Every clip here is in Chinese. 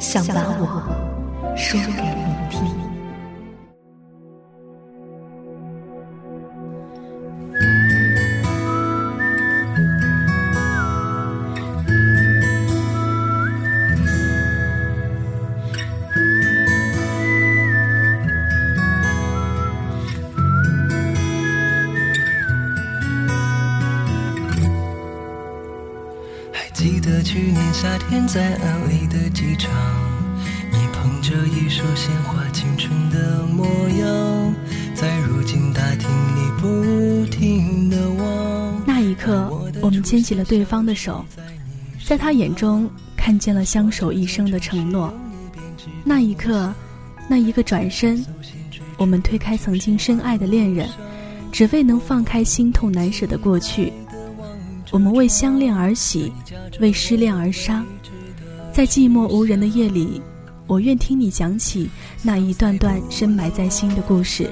想把我说给你听。夏天在 LA 的机场，你捧着一束鲜花，青春的模样，在如今大厅里不停的望。那一刻，我们牵起了对方的手，在他眼中看见了相守一生的承诺。那一刻，那一个转身，我们推开曾经深爱的恋人，只为能放开心痛难舍的过去。我们为相恋而喜，为失恋而伤，在寂寞无人的夜里，我愿听你讲起那一段段深埋在心的故事。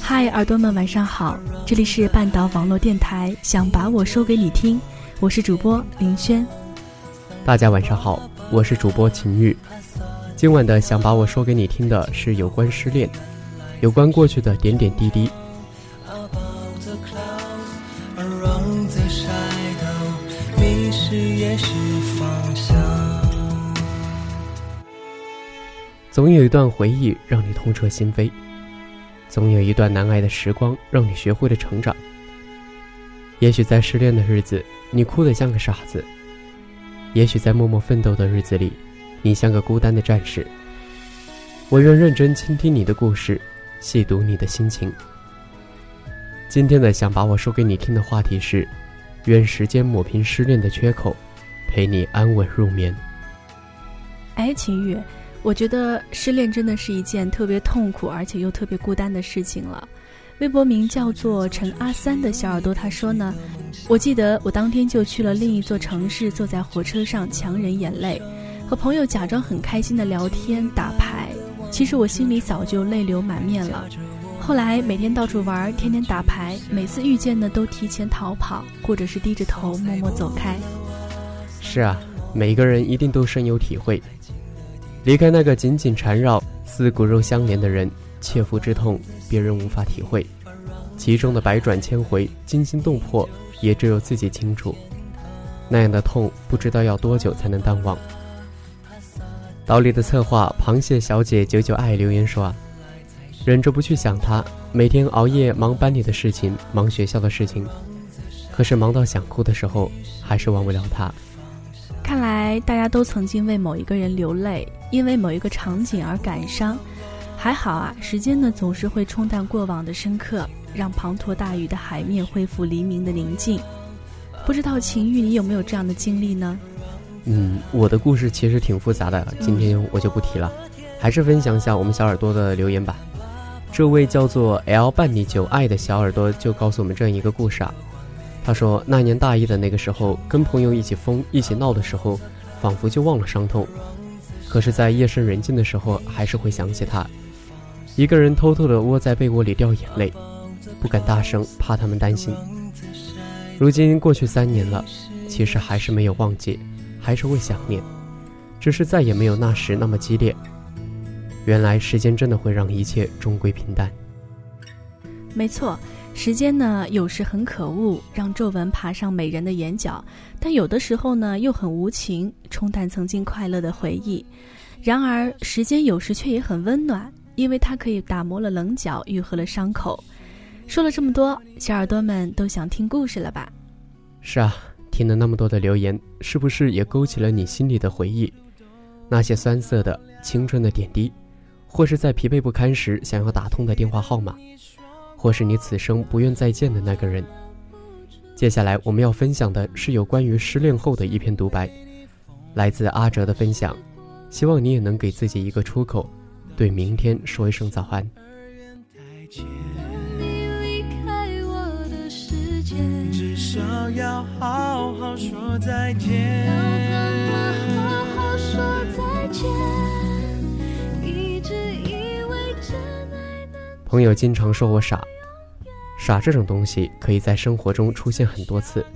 嗨，耳朵们，晚上好，这里是半岛网络电台，想把我说给你听，我是主播林轩。大家晚上好，我是主播秦玉。今晚的想把我说给你听的是有关失恋，有关过去的点点滴滴。总有一段回忆让你痛彻心扉，总有一段难挨的时光让你学会了成长。也许在失恋的日子，你哭得像个傻子；也许在默默奋斗的日子里。你像个孤单的战士，我愿认真倾听你的故事，细读你的心情。今天的想把我说给你听的话题是：愿时间抹平失恋的缺口，陪你安稳入眠。哎，秦宇，我觉得失恋真的是一件特别痛苦而且又特别孤单的事情了。微博名叫做陈阿三的小耳朵他说呢，我记得我当天就去了另一座城市，坐在火车上强忍眼泪。和朋友假装很开心的聊天打牌，其实我心里早就泪流满面了。后来每天到处玩，天天打牌，每次遇见的都提前逃跑，或者是低着头默默走开。是啊，每个人一定都深有体会。离开那个紧紧缠绕、似骨肉相连的人，切肤之痛，别人无法体会。其中的百转千回、惊心动魄，也只有自己清楚。那样的痛，不知道要多久才能淡忘。老李的策划螃蟹小姐九九爱留言说啊，忍着不去想他，每天熬夜忙班里的事情，忙学校的事情，可是忙到想哭的时候，还是忘不了他。看来大家都曾经为某一个人流泪，因为某一个场景而感伤。还好啊，时间呢总是会冲淡过往的深刻，让滂沱大雨的海面恢复黎明的宁静。不知道秦玉，你有没有这样的经历呢？嗯，我的故事其实挺复杂的，今天我就不提了，还是分享一下我们小耳朵的留言吧。这位叫做 L 半你九爱的小耳朵就告诉我们这样一个故事啊。他说，那年大一的那个时候，跟朋友一起疯、一起闹的时候，仿佛就忘了伤痛，可是，在夜深人静的时候，还是会想起他，一个人偷偷的窝在被窝里掉眼泪，不敢大声，怕他们担心。如今过去三年了，其实还是没有忘记。还是会想念，只是再也没有那时那么激烈。原来时间真的会让一切终归平淡。没错，时间呢有时很可恶，让皱纹爬上美人的眼角；但有的时候呢又很无情，冲淡曾经快乐的回忆。然而，时间有时却也很温暖，因为它可以打磨了棱角，愈合了伤口。说了这么多，小耳朵们都想听故事了吧？是啊，听了那么多的留言，是不是也勾起了你心里的回忆？那些酸涩的青春的点滴，或是在疲惫不堪时想要打通的电话号码，或是你此生不愿再见的那个人。接下来我们要分享的是有关于失恋后的一篇独白，来自阿哲的分享。希望你也能给自己一个出口，对明天说一声早安。至少要好好说再见。朋友经常说我傻，傻这种东西可以在生活中出现很多次，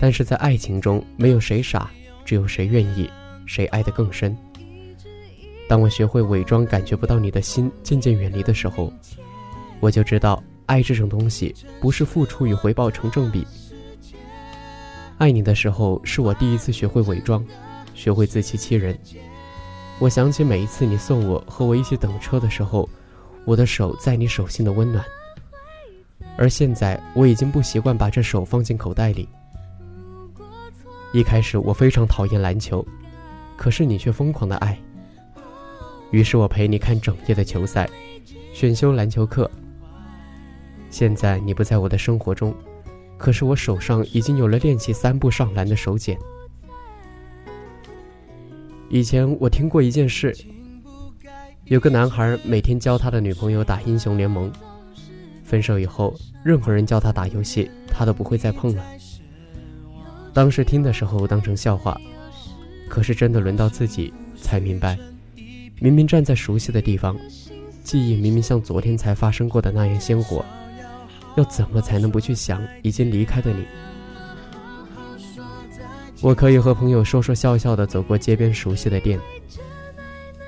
但是在爱情中没有谁傻，只有谁愿意，谁爱得更深。当我学会伪装，感觉不到你的心渐渐远离的时候，我就知道。爱这种东西，不是付出与回报成正比。爱你的时候，是我第一次学会伪装，学会自欺欺人。我想起每一次你送我和我一起等车的时候，我的手在你手心的温暖。而现在，我已经不习惯把这手放进口袋里。一开始我非常讨厌篮球，可是你却疯狂的爱。于是我陪你看整夜的球赛，选修篮球课。现在你不在我的生活中，可是我手上已经有了练习三步上篮的手茧。以前我听过一件事，有个男孩每天教他的女朋友打英雄联盟，分手以后，任何人教他打游戏，他都不会再碰了。当时听的时候当成笑话，可是真的轮到自己才明白，明明站在熟悉的地方，记忆明明像昨天才发生过的那样鲜活。要怎么才能不去想已经离开的你？我可以和朋友说说笑笑的走过街边熟悉的店，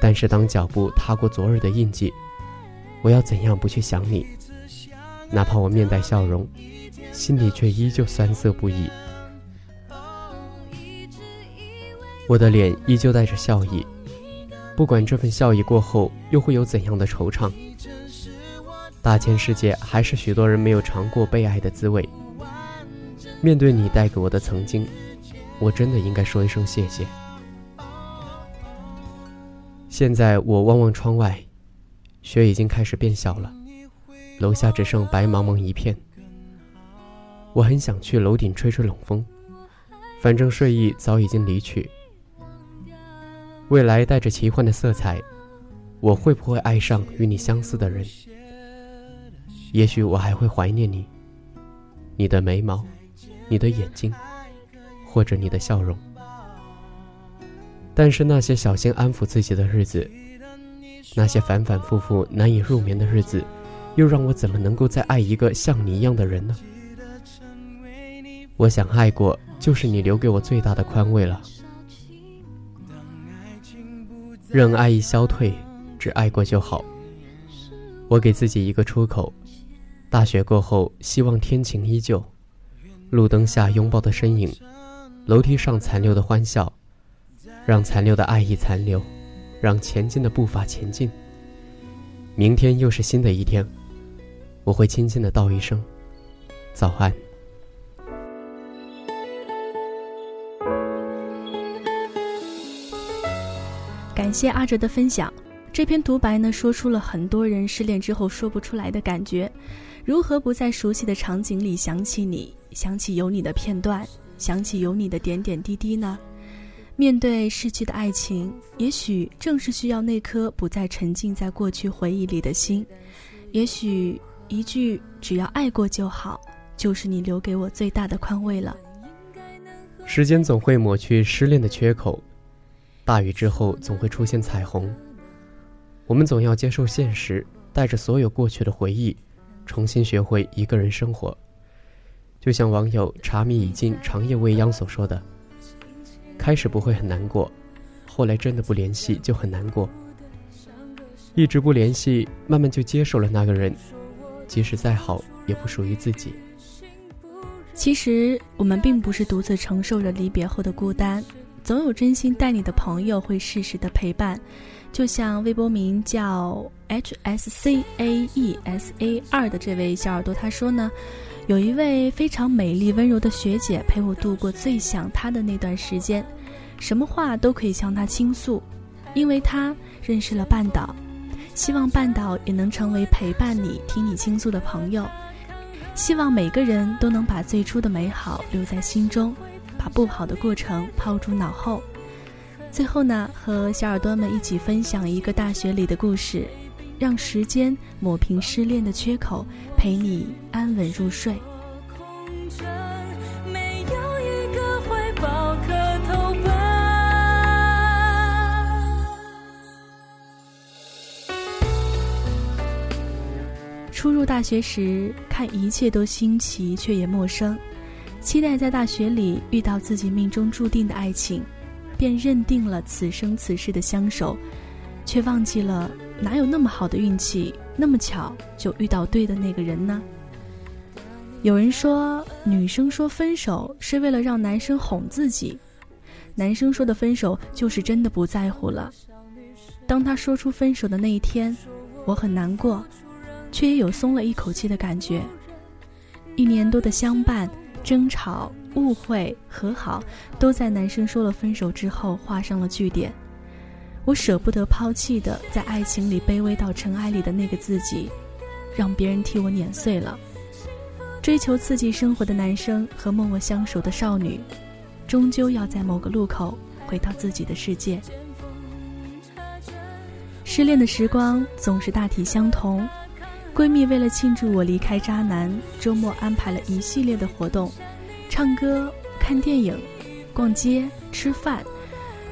但是当脚步踏过昨日的印记，我要怎样不去想你？哪怕我面带笑容，心里却依旧酸涩不已。我的脸依旧带着笑意，不管这份笑意过后又会有怎样的惆怅。大千世界，还是许多人没有尝过被爱的滋味。面对你带给我的曾经，我真的应该说一声谢谢。现在我望望窗外，雪已经开始变小了，楼下只剩白茫茫一片。我很想去楼顶吹吹冷风，反正睡意早已经离去。未来带着奇幻的色彩，我会不会爱上与你相似的人？也许我还会怀念你，你的眉毛，你的眼睛，或者你的笑容。但是那些小心安抚自己的日子，那些反反复复难以入眠的日子，又让我怎么能够再爱一个像你一样的人呢？我想爱过，就是你留给我最大的宽慰了。任爱意消退，只爱过就好。我给自己一个出口。大雪过后，希望天晴依旧。路灯下拥抱的身影，楼梯上残留的欢笑，让残留的爱意残留，让前进的步伐前进。明天又是新的一天，我会轻轻的道一声早安。感谢阿哲的分享，这篇独白呢，说出了很多人失恋之后说不出来的感觉。如何不在熟悉的场景里想起你，想起有你的片段，想起有你的点点滴滴呢？面对逝去的爱情，也许正是需要那颗不再沉浸在过去回忆里的心。也许一句“只要爱过就好”，就是你留给我最大的宽慰了。时间总会抹去失恋的缺口，大雨之后总会出现彩虹。我们总要接受现实，带着所有过去的回忆。重新学会一个人生活，就像网友茶米已尽长夜未央所说的：“开始不会很难过，后来真的不联系就很难过。一直不联系，慢慢就接受了那个人，即使再好，也不属于自己。其实我们并不是独自承受着离别后的孤单，总有真心待你的朋友会适时的陪伴。就像微博名叫 H S C A E S A 二的这位小耳朵他说呢，有一位非常美丽温柔的学姐陪我度过最想她的那段时间，什么话都可以向她倾诉，因为她认识了半岛，希望半岛也能成为陪伴你、听你倾诉的朋友。希望每个人都能把最初的美好留在心中，把不好的过程抛诸脑后。最后呢，和小耳朵们一起分享一个大学里的故事，让时间抹平失恋的缺口，陪你安稳入睡。初入大学时，看一切都新奇，却也陌生，期待在大学里遇到自己命中注定的爱情，便认定了此生此世的相守，却忘记了哪有那么好的运气，那么巧就遇到对的那个人呢？有人说，女生说分手是为了让男生哄自己，男生说的分手就是真的不在乎了。当他说出分手的那一天，我很难过。却也有松了一口气的感觉。一年多的相伴、争吵、误会、和好，都在男生说了分手之后画上了句点。我舍不得抛弃的，在爱情里卑微到尘埃里的那个自己，让别人替我碾碎了。追求刺激生活的男生和默默相守的少女，终究要在某个路口回到自己的世界。失恋的时光总是大体相同。闺蜜为了庆祝我离开渣男，周末安排了一系列的活动，唱歌、看电影、逛街、吃饭。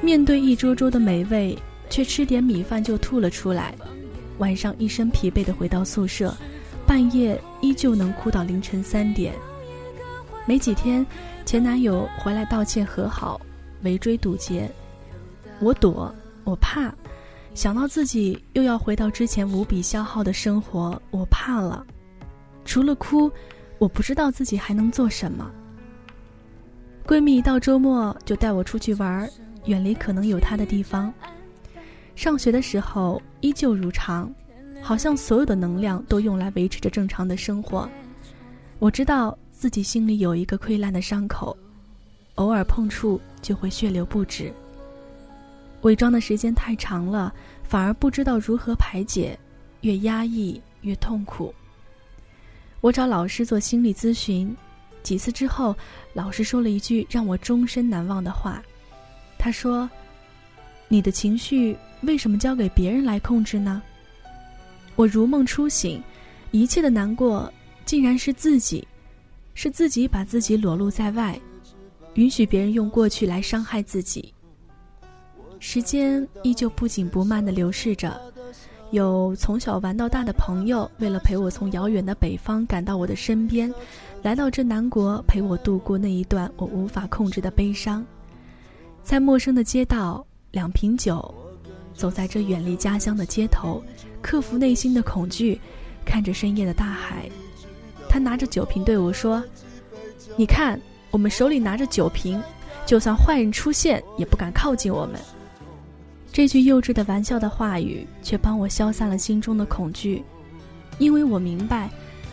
面对一桌桌的美味，却吃点米饭就吐了出来。晚上一身疲惫的回到宿舍，半夜依旧能哭到凌晨三点。没几天，前男友回来道歉和好，围追堵截。我躲，我怕。想到自己又要回到之前无比消耗的生活，我怕了。除了哭，我不知道自己还能做什么。闺蜜一到周末就带我出去玩，远离可能有他的地方。上学的时候依旧如常，好像所有的能量都用来维持着正常的生活。我知道自己心里有一个溃烂的伤口，偶尔碰触就会血流不止。伪装的时间太长了，反而不知道如何排解，越压抑越痛苦。我找老师做心理咨询，几次之后，老师说了一句让我终身难忘的话。他说：“你的情绪为什么交给别人来控制呢？”我如梦初醒，一切的难过竟然是自己，是自己把自己裸露在外，允许别人用过去来伤害自己。时间依旧不紧不慢地流逝着，有从小玩到大的朋友，为了陪我从遥远的北方赶到我的身边，来到这南国陪我度过那一段我无法控制的悲伤。在陌生的街道，两瓶酒，走在这远离家乡的街头，克服内心的恐惧，看着深夜的大海。他拿着酒瓶对我说：“你看，我们手里拿着酒瓶，就算坏人出现，也不敢靠近我们。”这句幼稚的玩笑的话语，却帮我消散了心中的恐惧，因为我明白，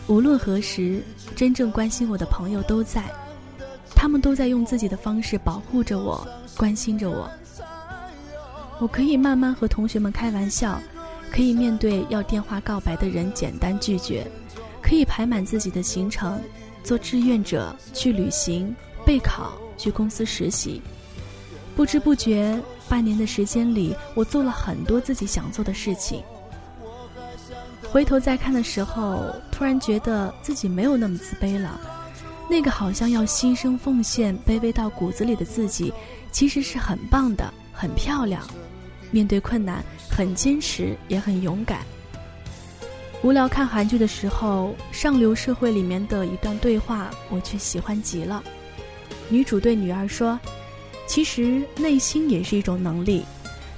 无论何时，真正关心我的朋友都在，他们都在用自己的方式保护着我，关心着我。我可以慢慢和同学们开玩笑，可以面对要电话告白的人简单拒绝，可以排满自己的行程，做志愿者去旅行、备考、去公司实习，不知不觉。半年的时间里，我做了很多自己想做的事情。回头再看的时候，突然觉得自己没有那么自卑了。那个好像要牺牲奉献、卑微到骨子里的自己，其实是很棒的，很漂亮。面对困难，很坚持，也很勇敢。无聊看韩剧的时候，上流社会里面的一段对话，我却喜欢极了。女主对女儿说。其实内心也是一种能力，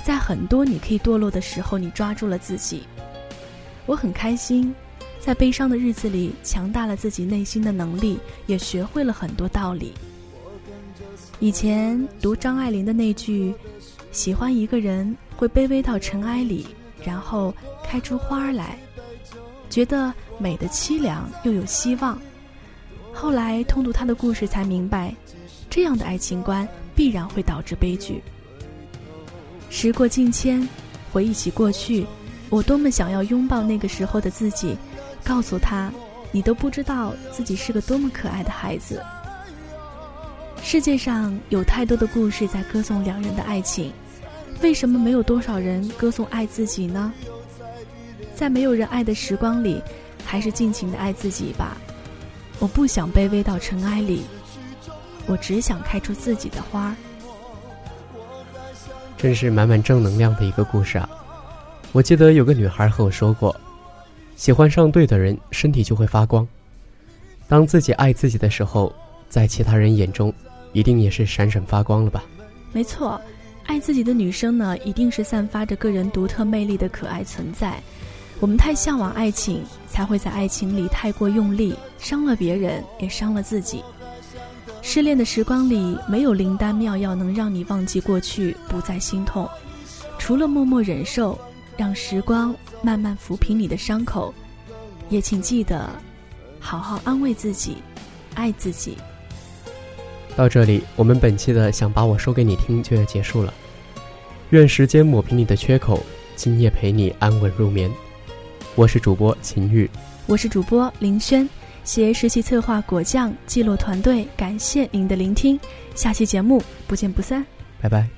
在很多你可以堕落的时候，你抓住了自己。我很开心，在悲伤的日子里强大了自己内心的能力，也学会了很多道理。以前读张爱玲的那句“喜欢一个人会卑微到尘埃里，然后开出花来”，觉得美的凄凉又有希望。后来通读他的故事，才明白，这样的爱情观必然会导致悲剧。时过境迁，回忆起过去，我多么想要拥抱那个时候的自己，告诉他，你都不知道自己是个多么可爱的孩子。世界上有太多的故事在歌颂两人的爱情，为什么没有多少人歌颂爱自己呢？在没有人爱的时光里，还是尽情的爱自己吧。我不想卑微到尘埃里，我只想开出自己的花。真是满满正能量的一个故事啊！我记得有个女孩和我说过，喜欢上对的人，身体就会发光。当自己爱自己的时候，在其他人眼中，一定也是闪闪发光了吧？没错，爱自己的女生呢，一定是散发着个人独特魅力的可爱存在。我们太向往爱情，才会在爱情里太过用力，伤了别人，也伤了自己。失恋的时光里，没有灵丹妙药能让你忘记过去，不再心痛，除了默默忍受，让时光慢慢抚平你的伤口。也请记得，好好安慰自己，爱自己。到这里，我们本期的想把我说给你听就要结束了。愿时间抹平你的缺口，今夜陪你安稳入眠。我是主播秦玉，我是主播林轩，携实习策划果酱记录团队，感谢您的聆听，下期节目不见不散，拜拜。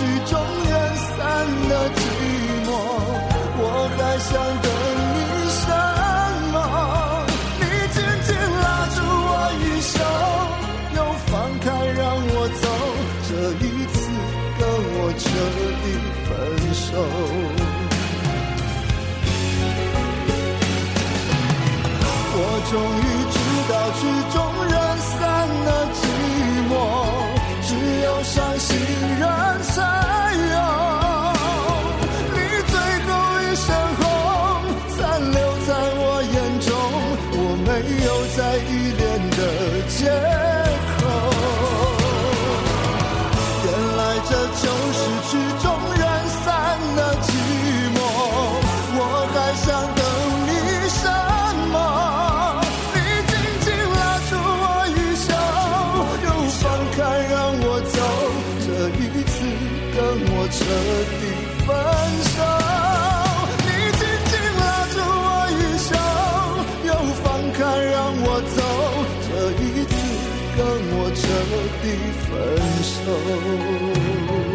去就。彻底分手。